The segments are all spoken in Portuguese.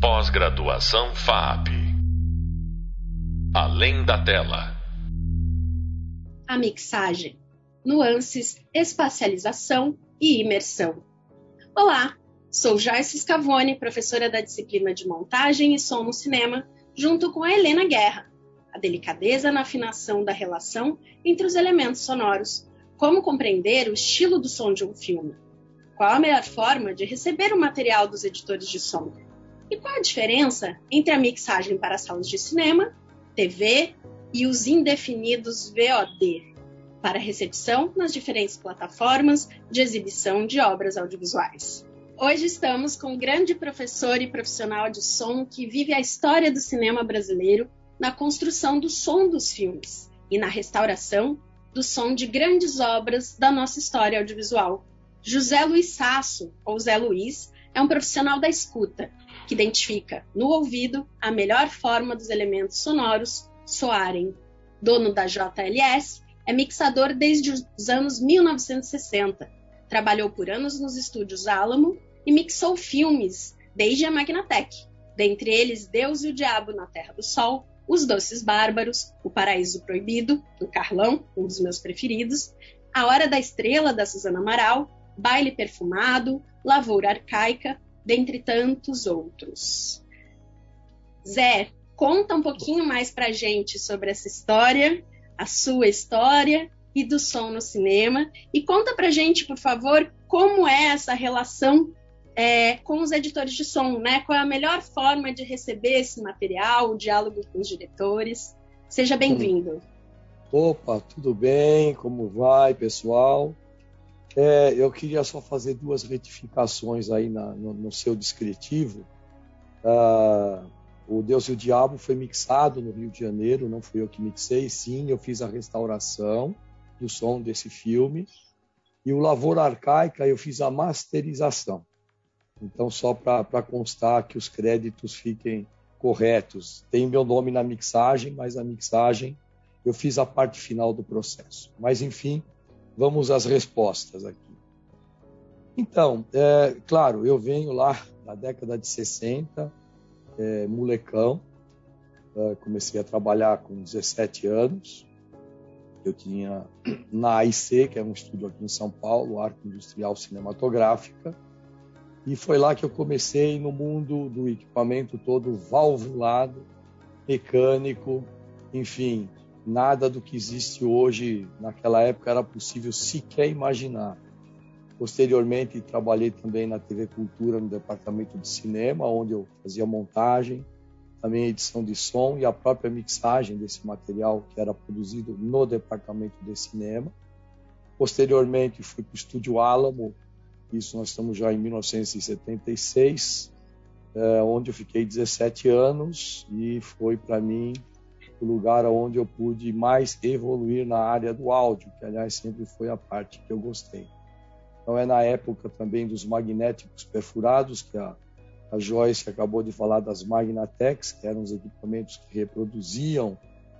Pós-graduação FAP. Além da tela. A mixagem, nuances, espacialização e imersão. Olá, sou Joyce Scavone, professora da disciplina de montagem e som no cinema, junto com a Helena Guerra. A delicadeza na afinação da relação entre os elementos sonoros. Como compreender o estilo do som de um filme. Qual a melhor forma de receber o material dos editores de som? E qual a diferença entre a mixagem para salas de cinema, TV e os indefinidos VOD para recepção nas diferentes plataformas de exibição de obras audiovisuais? Hoje estamos com um grande professor e profissional de som que vive a história do cinema brasileiro na construção do som dos filmes e na restauração do som de grandes obras da nossa história audiovisual. José Luiz Sasso, ou Zé Luiz, é um profissional da escuta que identifica no ouvido a melhor forma dos elementos sonoros soarem. Dono da JLS, é mixador desde os anos 1960. Trabalhou por anos nos estúdios Alamo e mixou filmes desde a Magnatec, dentre eles Deus e o Diabo na Terra do Sol, Os Doces Bárbaros, O Paraíso Proibido, do Carlão, um dos meus preferidos, A Hora da Estrela, da Susana Amaral, Baile Perfumado, Lavoura Arcaica, dentre tantos outros. Zé, conta um pouquinho mais pra gente sobre essa história, a sua história e do som no cinema. E conta pra gente, por favor, como é essa relação é, com os editores de som, né? Qual é a melhor forma de receber esse material, o diálogo com os diretores. Seja bem-vindo. Opa, tudo bem? Como vai, pessoal? É, eu queria só fazer duas retificações aí na, no, no, seu descritivo. Ah, o Deus e o Diabo foi mixado no Rio de Janeiro, não fui eu que mixei, sim, eu fiz a restauração do som desse filme. E o Lavoura Arcaica eu fiz a masterização. Então, só para constar que os créditos fiquem corretos. Tem meu nome na mixagem, mas a mixagem eu fiz a parte final do processo. Mas, enfim, Vamos às respostas aqui. Então, é, claro, eu venho lá da década de 60, é, molecão, é, comecei a trabalhar com 17 anos. Eu tinha na AIC, que é um estúdio aqui em São Paulo, Arte Industrial Cinematográfica, e foi lá que eu comecei no mundo do equipamento todo valvulado, mecânico, enfim, nada do que existe hoje naquela época era possível sequer imaginar. Posteriormente, trabalhei também na TV Cultura, no departamento de cinema, onde eu fazia montagem, também edição de som e a própria mixagem desse material que era produzido no departamento de cinema. Posteriormente, fui para o Estúdio Álamo, isso nós estamos já em 1976, eh, onde eu fiquei 17 anos e foi para mim o lugar onde eu pude mais evoluir na área do áudio, que aliás sempre foi a parte que eu gostei. Então é na época também dos magnéticos perfurados, que a, a Joyce acabou de falar das Magnatex, que eram os equipamentos que reproduziam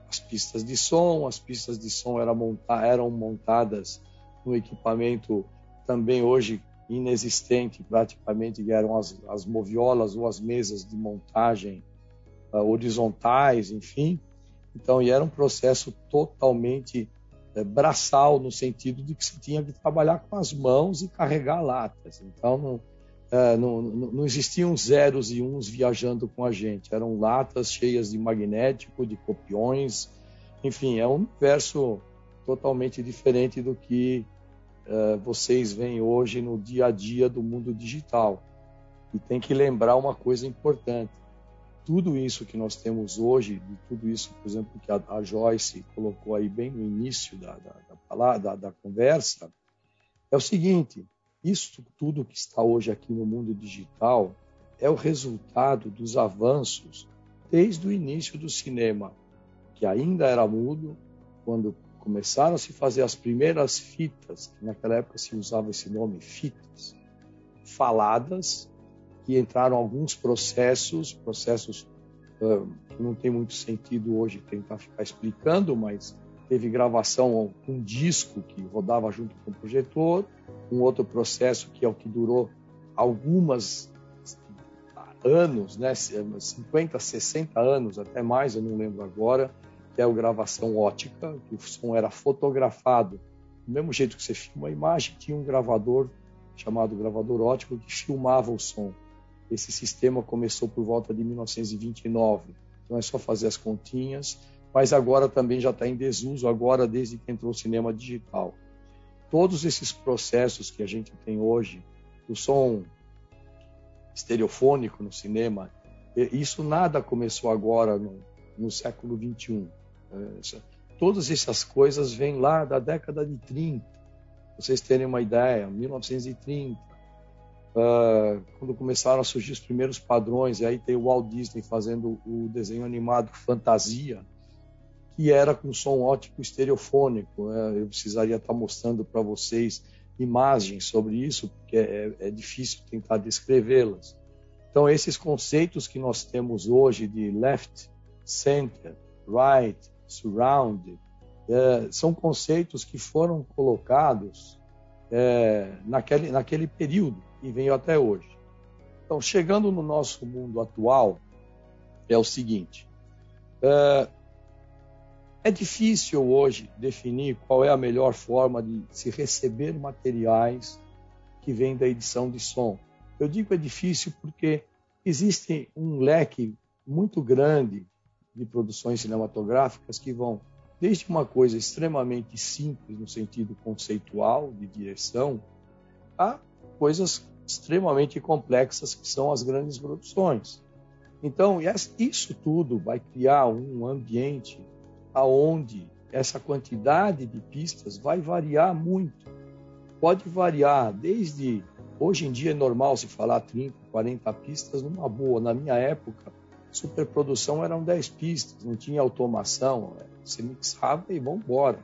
as pistas de som. As pistas de som eram, monta eram montadas no equipamento também hoje inexistente, praticamente, que eram as, as moviolas ou as mesas de montagem uh, horizontais, enfim. Então, e era um processo totalmente é, braçal, no sentido de que se tinha que trabalhar com as mãos e carregar latas. Então, não, é, não, não, existiam zeros e uns viajando com a gente. Eram latas cheias de magnético, de copiões. Enfim, é um universo totalmente diferente do que é, vocês veem hoje no dia a dia do mundo digital. E tem que lembrar uma coisa importante tudo isso que nós temos hoje, de tudo isso, por exemplo, que a, a Joyce colocou aí bem no início da, da, da, da conversa, é o seguinte: isso tudo que está hoje aqui no mundo digital é o resultado dos avanços desde o início do cinema, que ainda era mudo, quando começaram a se fazer as primeiras fitas, que naquela época se usava esse nome, fitas, faladas, que entraram alguns processos, processos que não tem muito sentido hoje tentar ficar explicando, mas teve gravação com um disco que rodava junto com o projetor, um outro processo que é o que durou algumas anos, né, 50, 60 anos, até mais, eu não lembro agora, que é a gravação ótica, que o som era fotografado. Do mesmo jeito que você filma a imagem, tinha um gravador chamado gravador ótico que filmava o som. Esse sistema começou por volta de 1929. Então é só fazer as continhas, mas agora também já está em desuso, agora desde que entrou o cinema digital. Todos esses processos que a gente tem hoje, o som estereofônico no cinema, isso nada começou agora no, no século 21. É, todas essas coisas vêm lá da década de 30. Vocês terem uma ideia, 1930, uh, quando começaram a surgir os primeiros padrões, e aí tem o Walt Disney fazendo o desenho animado Fantasia, que era com som ótico estereofônico. Né? Eu precisaria estar mostrando para vocês imagens sobre isso, porque é, é difícil tentar descrevê-las. Então, esses conceitos que nós temos hoje de left, center, right, surround, é, são conceitos que foram colocados é, naquele, naquele período e vem até hoje. Então, chegando no nosso mundo atual, é o seguinte: é, é difícil hoje definir qual é a melhor forma de se receber materiais que vêm da edição de som. Eu digo é difícil porque existe um leque muito grande de produções cinematográficas que vão desde uma coisa extremamente simples no sentido conceitual de direção a coisas extremamente complexas que são as grandes produções. Então, isso tudo vai criar um ambiente aonde essa quantidade de pistas vai variar muito. Pode variar desde hoje em dia é normal se falar 30, 40 pistas numa boa. Na minha época, superprodução eram 10 pistas, não tinha automação, você mixava e vamos embora.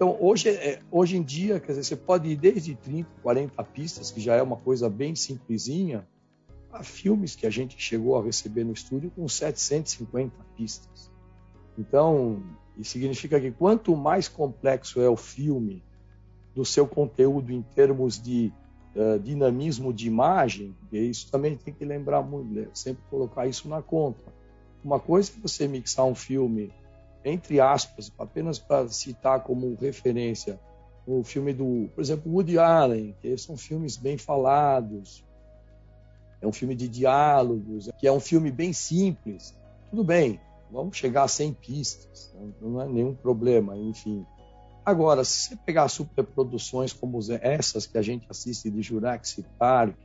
Então, hoje, é, hoje em dia, quer dizer, você pode ir desde 30, 40 pistas, que já é uma coisa bem simplesinha, a filmes que a gente chegou a receber no estúdio com 750 pistas. Então, isso significa que quanto mais complexo é o filme do seu conteúdo em termos de uh, dinamismo de imagem, isso também tem que lembrar muito, né, sempre colocar isso na conta. Uma coisa é você mixar um filme entre aspas, apenas para citar como referência o filme do, por exemplo, Woody Allen, que são filmes bem falados, é um filme de diálogos, que é um filme bem simples. Tudo bem, vamos chegar a 100 pistas, não é nenhum problema, enfim. Agora, se você pegar superproduções como essas que a gente assiste de Jurassic Park,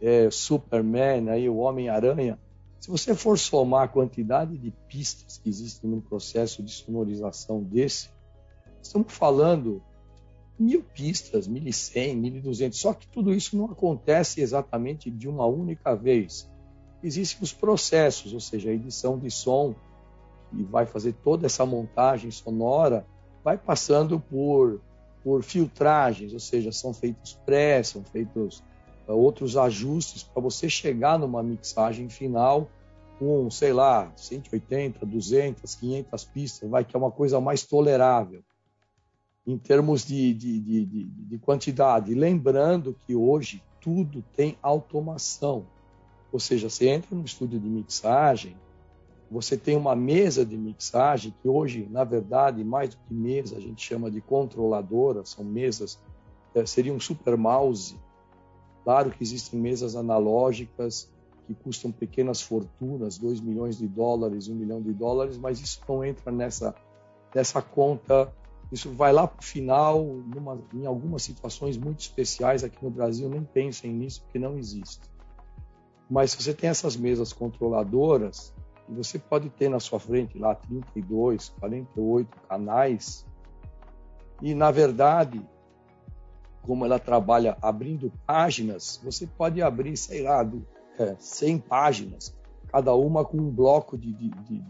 é, Superman, aí, o Homem-Aranha, se você for somar a quantidade de pistas que existem no processo de sonorização desse, estamos falando mil pistas, mil e cem, mil e duzentos. Só que tudo isso não acontece exatamente de uma única vez. Existem os processos, ou seja, a edição de som, que vai fazer toda essa montagem sonora, vai passando por, por filtragens, ou seja, são feitos pré, são feitos outros ajustes para você chegar numa mixagem final com, sei lá, 180, 200, 500 pistas, vai que é uma coisa mais tolerável em termos de, de, de, de, de quantidade. Lembrando que hoje tudo tem automação, ou seja, você entra no estúdio de mixagem, você tem uma mesa de mixagem que hoje, na verdade, mais do que mesa, a gente chama de controladora, são mesas, é, seria um super mouse Claro que existem mesas analógicas que custam pequenas fortunas, 2 milhões de dólares, 1 milhão de dólares, mas isso não entra nessa, nessa conta. Isso vai lá para o final, numa, em algumas situações muito especiais aqui no Brasil, nem pensem nisso, porque não existe. Mas se você tem essas mesas controladoras, você pode ter na sua frente lá 32, 48 canais, e na verdade como ela trabalha abrindo páginas, você pode abrir, sei lá, do, é, 100 páginas, cada uma com um bloco de, de, de,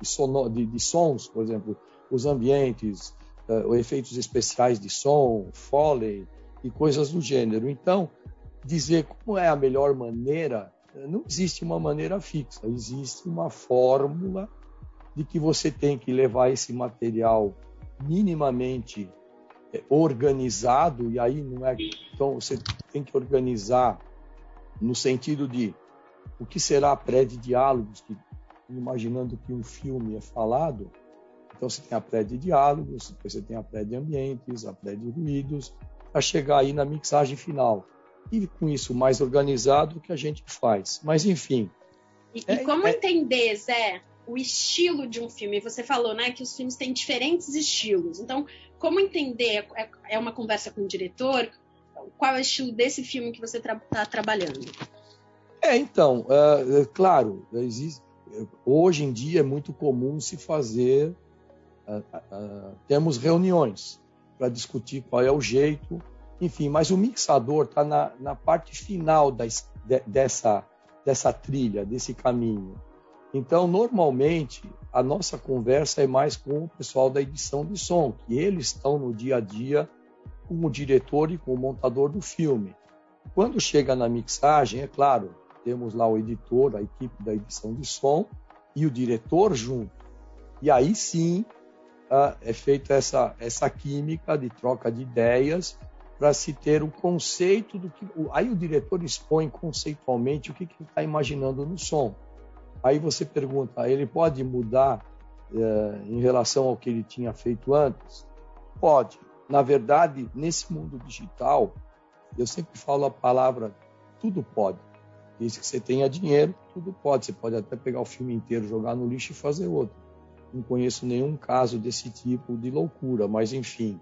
de, sono, de, de sons, por exemplo, os ambientes, uh, efeitos especiais de som, foley e coisas do gênero. Então, dizer como é a melhor maneira, não existe uma maneira fixa, existe uma fórmula de que você tem que levar esse material minimamente organizado, e aí não é. Então você tem que organizar no sentido de o que será pré de diálogos, que, imaginando que um filme é falado, então você tem a pré de diálogos, depois você tem a pré de ambientes, a pré de ruídos, para chegar aí na mixagem final. E com isso mais organizado o que a gente faz. Mas enfim. E, é, e como é... entender, Zé, o estilo de um filme? Você falou, né, que os filmes têm diferentes estilos. Então, como entender? É, é uma conversa com o diretor? Qual é o estilo desse filme que você está tra trabalhando? É, então, é, é, claro, existe, hoje em dia é muito comum se fazer, temos reuniões para discutir qual é o jeito, enfim, mas o mixador está na, na, parte final da, de, dessa, dessa trilha, desse caminho. Então, normalmente, a nossa conversa é mais com o pessoal da edição de som, que eles estão no dia a dia com o diretor e com o montador do filme. Quando chega na mixagem, é claro, temos lá o editor, a equipe da edição de som e o diretor junto. E aí sim uh, é feita essa, essa química de troca de ideias para se ter o conceito do que. Aí o diretor expõe conceitualmente o que, que ele está imaginando no som. Aí você pergunta, ele pode mudar uh, em relação ao que ele tinha feito antes? Pode. Na verdade, nesse mundo digital, eu sempre falo a palavra tudo pode. Desde que você tenha dinheiro, tudo pode. Você pode até pegar o filme inteiro, jogar no lixo e fazer outro. Não conheço nenhum caso desse tipo de loucura, mas enfim.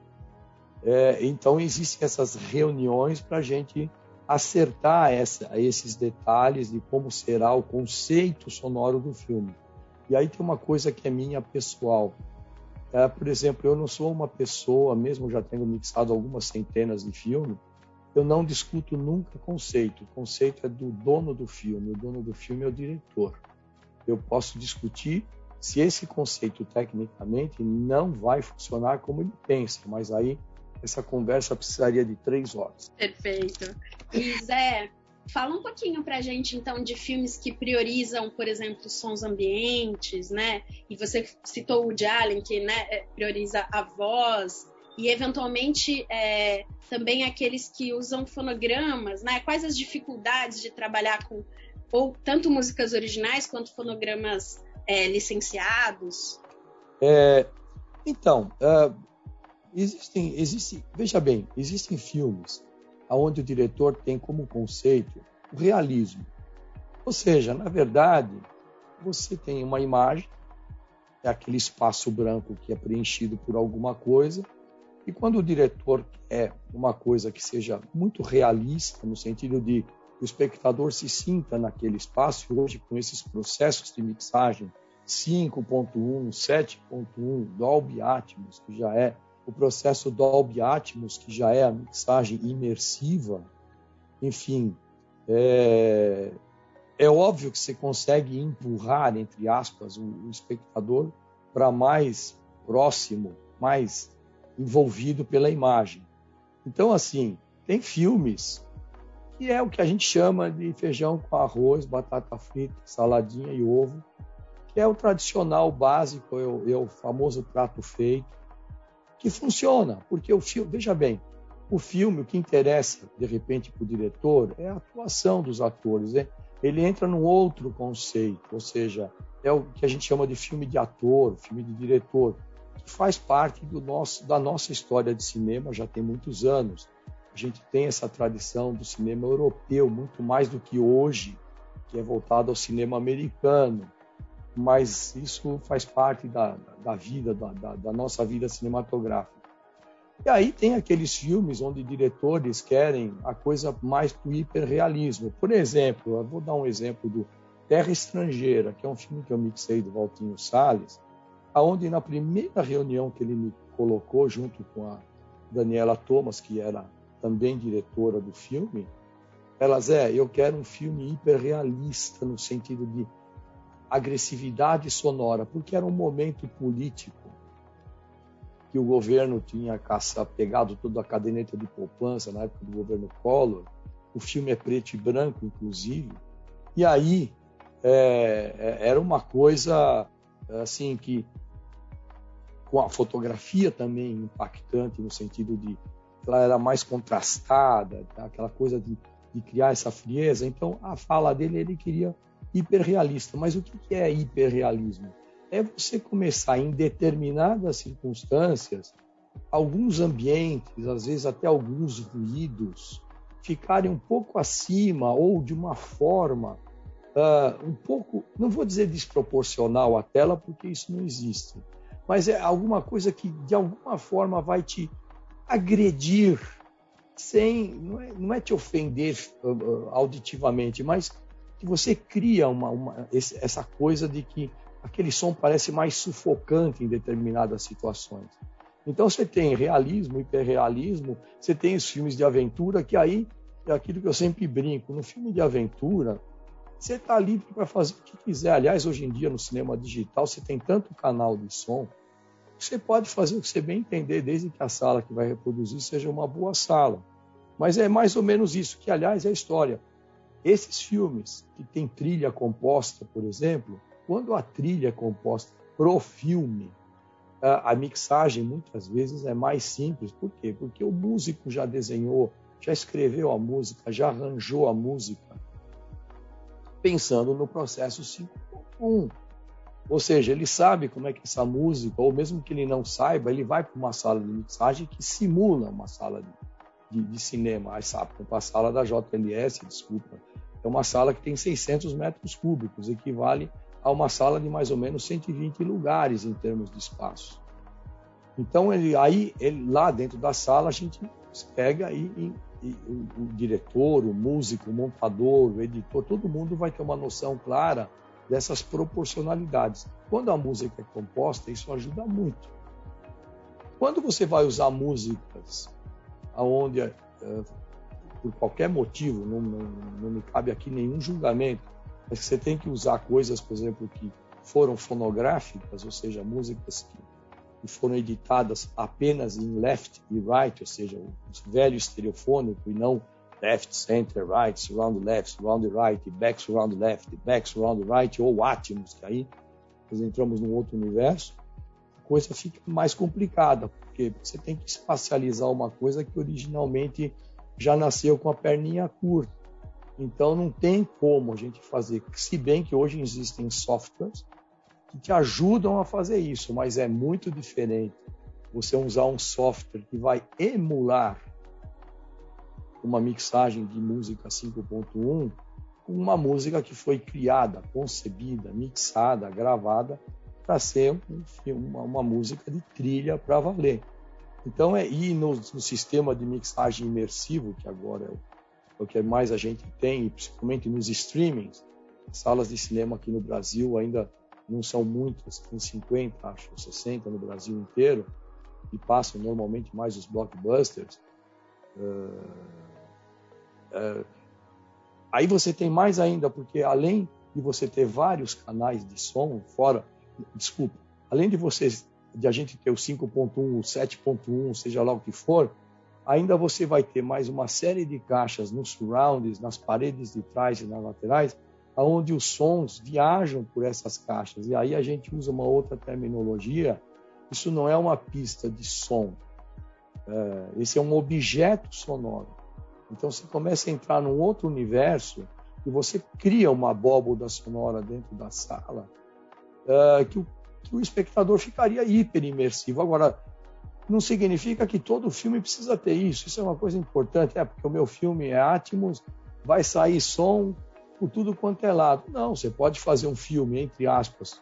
É, então existem essas reuniões para a gente acertar essa, esses detalhes de como será o conceito sonoro do filme. E aí tem uma coisa que é minha pessoal. É, por exemplo, eu não sou uma pessoa, mesmo já tendo mixado algumas centenas de filmes, eu não discuto nunca conceito. O conceito é do dono do filme. O dono do filme é o diretor. Eu posso discutir se esse conceito tecnicamente não vai funcionar como ele pensa, mas aí essa conversa precisaria de três horas. Perfeito. E Zé, fala um pouquinho pra gente então de filmes que priorizam, por exemplo, sons ambientes, né? E você citou o de Allen, que né, é, prioriza a voz, e eventualmente é, também aqueles que usam fonogramas, né? Quais as dificuldades de trabalhar com ou tanto músicas originais quanto fonogramas é, licenciados? É, então, uh, existem, existe, veja bem, existem filmes onde o diretor tem como conceito o realismo. Ou seja, na verdade, você tem uma imagem, é aquele espaço branco que é preenchido por alguma coisa, e quando o diretor quer uma coisa que seja muito realista, no sentido de o espectador se sinta naquele espaço, hoje com esses processos de mixagem 5.1, 7.1, Dolby Atmos, que já é o processo Dolby Atmos, que já é a mixagem imersiva, enfim, é, é óbvio que você consegue empurrar, entre aspas, o, o espectador para mais próximo, mais envolvido pela imagem. Então, assim, tem filmes que é o que a gente chama de feijão com arroz, batata frita, saladinha e ovo, que é o tradicional básico, é o, é o famoso prato feito, que funciona, porque o filme, veja bem, o filme, o que interessa, de repente, para o diretor é a atuação dos atores. Né? Ele entra num outro conceito, ou seja, é o que a gente chama de filme de ator, filme de diretor faz parte do nosso, da nossa história de cinema já tem muitos anos. A gente tem essa tradição do cinema europeu, muito mais do que hoje, que é voltado ao cinema americano. Mas isso faz parte da, da vida, da, da, da nossa vida cinematográfica. E aí tem aqueles filmes onde diretores querem a coisa mais do hiperrealismo. Por exemplo, eu vou dar um exemplo do Terra Estrangeira, que é um filme que eu mixei do Valtinho Salles, aonde na primeira reunião que ele me colocou junto com a Daniela Thomas, que era também diretora do filme, ela Zé, eu quero um filme hiperrealista no sentido de agressividade sonora, porque era um momento político que o governo tinha caça, pegado toda a caderneta de poupança na época do governo Collor. O filme é preto e branco, inclusive. E aí é, é era uma coisa assim que com a fotografia também impactante no sentido de ela era mais contrastada, tá? aquela coisa de, de criar essa frieza. Então, a fala dele, ele queria hiperrealista. Mas o que é hiperrealismo? É você começar em determinadas circunstâncias, alguns ambientes, às vezes até alguns ruídos, ficarem um pouco acima ou de uma forma uh, um pouco, não vou dizer desproporcional à tela, porque isso não existe, mas é alguma coisa que de alguma forma vai te agredir sem, não é, não é te ofender uh, auditivamente, mas que você cria uma, uma, essa coisa de que aquele som parece mais sufocante em determinadas situações. Então você tem realismo, hiperrealismo, você tem os filmes de aventura, que aí é aquilo que eu sempre brinco. No filme de aventura, você está livre para fazer o que quiser. Aliás, hoje em dia no cinema digital você tem tanto canal de som você pode fazer o que você bem entender, desde que a sala que vai reproduzir seja uma boa sala. Mas é mais ou menos isso, que aliás é a história. Esses filmes que tem trilha composta, por exemplo, quando a trilha é composta pro filme, a, mixagem muitas vezes é mais simples. Por quê? Porque o músico já desenhou, já escreveu a música, já arranjou a música, pensando no processo 5.1. Ou seja, ele sabe como é que essa música, ou mesmo que ele não saiba, ele vai para uma sala de mixagem que simula uma sala de, de, de cinema. Sabe, para a sala da JLS, desculpa, é uma sala que tem 600 metros cúbicos, equivale a uma sala de mais ou menos 120 lugares em termos de espaço. Então, ele, aí, ele, lá dentro da sala, a gente pega e, e, e o, o diretor, o músico, o montador, o editor, todo mundo vai ter uma noção clara dessas proporcionalidades. Quando a música é composta, isso ajuda muito. Quando você vai usar músicas aonde, é, por qualquer motivo, não, não, não me cabe aqui nenhum julgamento, mas você tem que usar coisas, por exemplo, que foram fonográficas, ou seja, músicas que, foram editadas apenas em left e right, ou seja, o velho estereofônico e não left, center, right, surround left, surround right, back, surround left, back, surround right, ou Atmos, que aí nós entramos num outro universo, coisa fica mais complicada, porque você tem que espacializar uma coisa que originalmente já nasceu com a perninha curta. Então não tem como a gente fazer, se bem que hoje existem softwares que te ajudam a fazer isso, mas é muito diferente você usar um software que vai emular uma mixagem de música 5.1 com uma música que foi criada, concebida, mixada, gravada para ser um, uma, uma, música de trilha para valer. Então, é ir no, no, sistema de mixagem imersivo, que agora é o, é o, que mais a gente tem, principalmente nos streamings, salas de cinema aqui no Brasil ainda não são muitas, tem 50, acho, 60 no Brasil inteiro, e passam normalmente mais os blockbusters. Uh, é, aí você tem mais ainda, porque além de você ter vários canais de som fora, desculpa, além de você de a gente ter o 5.1, o 7.1, seja lá o que for, ainda você vai ter mais uma série de caixas nos surrounds, nas paredes de trás e nas laterais, aonde os sons viajam por essas caixas. E aí a gente usa uma outra terminologia. Isso não é uma pista de som. É, esse é um objeto sonoro. Então você começa a entrar num outro universo e você cria uma abóboda sonora dentro da sala uh, que, o, que, o, espectador ficaria hiper imersivo. Agora, não significa que todo filme precisa ter isso. Isso é uma coisa importante. É porque o meu filme é Atmos, vai sair som por tudo quanto é lado. Não, você pode fazer um filme, entre aspas,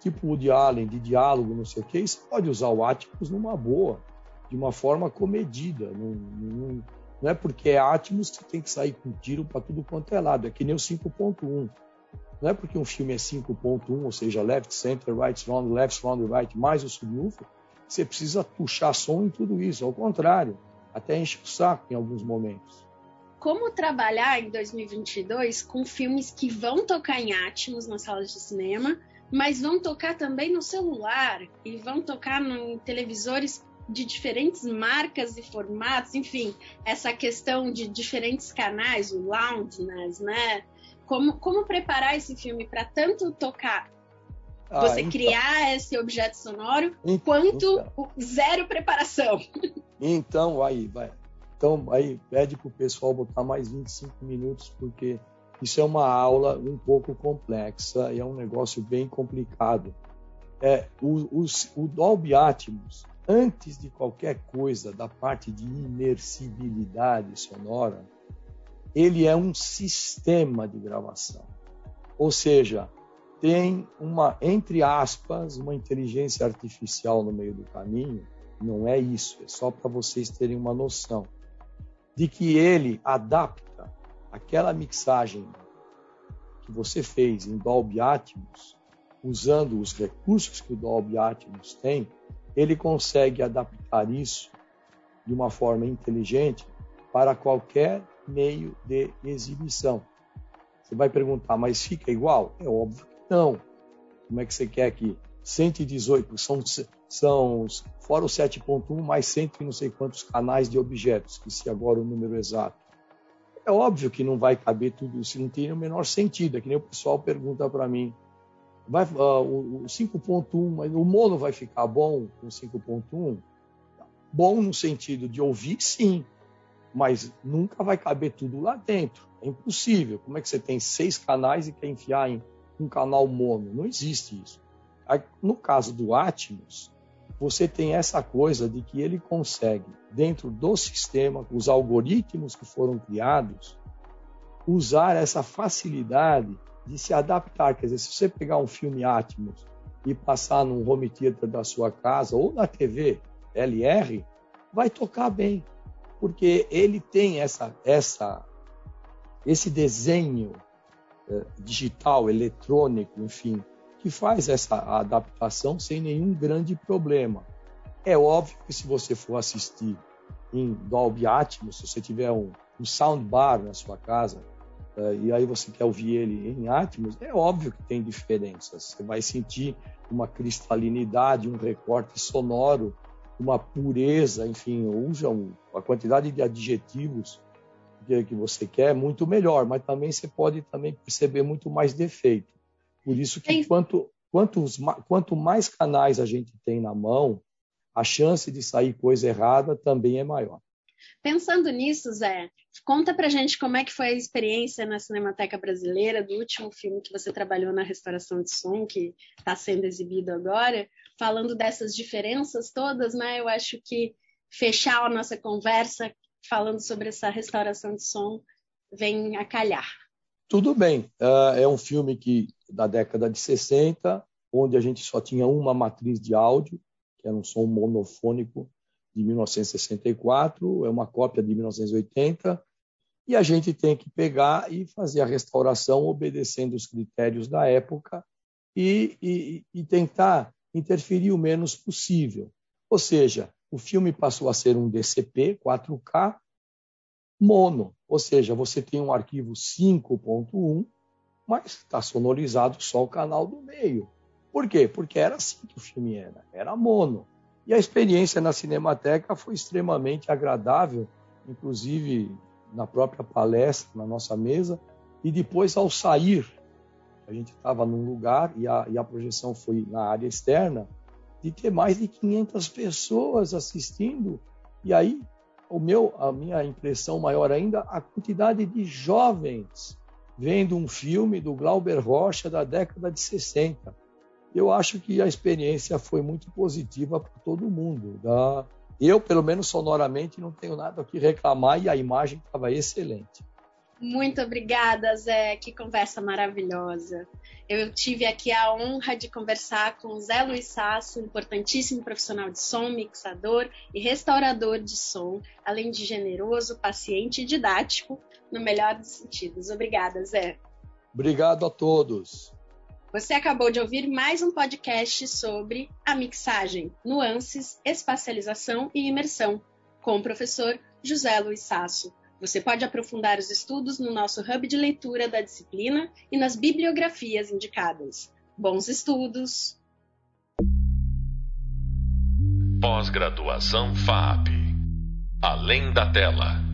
tipo o de Allen, de diálogo, não sei o quê, e você pode usar o Atmos numa boa, de uma forma comedida. Num, num, não é porque é Atmos que tem que sair com tiro para tudo quanto é lado. É que nem o 5.1. Não é porque um filme é 5.1, ou seja, left, center, right, surround, left, surround, right, mais o subwoofer, você precisa puxar som em tudo isso. Ao contrário, até enche o saco em alguns momentos. Como trabalhar em 2022 com filmes que vão tocar em Atmos nas salas de cinema, mas vão tocar também no celular e vão tocar em televisores de diferentes marcas e formatos, enfim, essa questão de diferentes canais, o loudness, né? Como, como preparar esse filme para tanto tocar, ah, você então, criar esse objeto sonoro, então, quanto então. zero preparação? Então, aí, vai. Então, aí pede para o pessoal botar mais 25 minutos, porque isso é uma aula um pouco complexa e é um negócio bem complicado. É, o, o, o Dolby Atmos, antes de qualquer coisa da parte de imersibilidade sonora, ele é um sistema de gravação. Ou seja, tem uma, entre aspas, uma inteligência artificial no meio do caminho. Não é isso, é só para vocês terem uma noção de que ele adapta aquela mixagem que você fez em Dolby Atmos, usando os recursos que o Dolby Atmos tem, ele consegue adaptar isso de uma forma inteligente para qualquer meio de exibição. Você vai perguntar, mas fica igual? É óbvio que não. Como é que você quer que 118 são, são fora o 7.1 mais cento e não sei quantos canais de objetos, que se agora o número exato. É óbvio que não vai caber tudo isso, não tem o menor sentido. É que nem o pessoal pergunta para mim, vai, uh, o, o 5.1, mas o mono vai ficar bom com 5.1? Bom no sentido de ouvir, sim, mas nunca vai caber tudo lá dentro. É impossível. Como é que você tem seis canais e quer enfiar em um canal mono? Não existe isso. No caso do Atmos, você tem essa coisa de que ele consegue, dentro do sistema, os algoritmos que foram criados, usar essa facilidade de se adaptar. Quer dizer, se você pegar um filme Atmos e passar num home theater da sua casa ou na TV LR, vai tocar bem, porque ele tem essa, essa, esse desenho eh, digital, eletrônico, enfim, que faz essa adaptação sem nenhum grande problema. É óbvio que se você for assistir em Dolby Atmos, se você tiver um, um soundbar na sua casa, uh, e aí você quer ouvir ele em Atmos, é óbvio que tem diferenças. Você vai sentir uma cristalinidade, um recorte sonoro, uma pureza, enfim, usa a quantidade de adjetivos que, que você quer muito melhor, mas também você pode também perceber muito mais defeito. Por isso que quanto, quantos, quanto mais canais a gente tem na mão, a chance de sair coisa errada também é maior. Pensando nisso, Zé, conta pra gente como é que foi a experiência na Cinemateca Brasileira do último filme que você trabalhou na restauração de som, que está sendo exibido agora, falando dessas diferenças todas, né? Eu acho que fechar a nossa conversa falando sobre essa restauração de som vem a calhar. Tudo bem, uh, é um filme que da década de 60, onde a gente só tinha uma matriz de áudio, que era um som monofônico de 1964, é uma cópia de 1980, e a gente tem que pegar e fazer a restauração obedecendo os critérios da época e, e, e tentar interferir o menos possível. Ou seja, o filme passou a ser um DCP 4K mono, ou seja, você tem um arquivo 5.1, mas está sonorizado só o canal do meio. Por quê? Porque era assim que o filme era, era mono. E a experiência na Cinemateca foi extremamente agradável, inclusive na própria palestra, na nossa mesa, e depois ao sair, a gente estava num lugar e a, e a projeção foi na área externa, de ter mais de 500 pessoas assistindo, e aí o meu, a minha impressão maior ainda, a quantidade de jovens vendo um filme do Glauber Rocha da década de 60. Eu acho que a experiência foi muito positiva para todo mundo. Da... Eu, pelo menos sonoramente, não tenho nada a que reclamar e a imagem estava excelente. Muito obrigada, Zé. Que conversa maravilhosa. Eu tive aqui a honra de conversar com o Zé Luiz Sasso, importantíssimo profissional de som, mixador e restaurador de som, além de generoso, paciente e didático, no melhor dos sentidos. Obrigada, Zé. Obrigado a todos. Você acabou de ouvir mais um podcast sobre a mixagem, nuances, espacialização e imersão, com o professor José Luiz Sasso. Você pode aprofundar os estudos no nosso hub de leitura da disciplina e nas bibliografias indicadas. Bons estudos! Pós-graduação FAP Além da tela.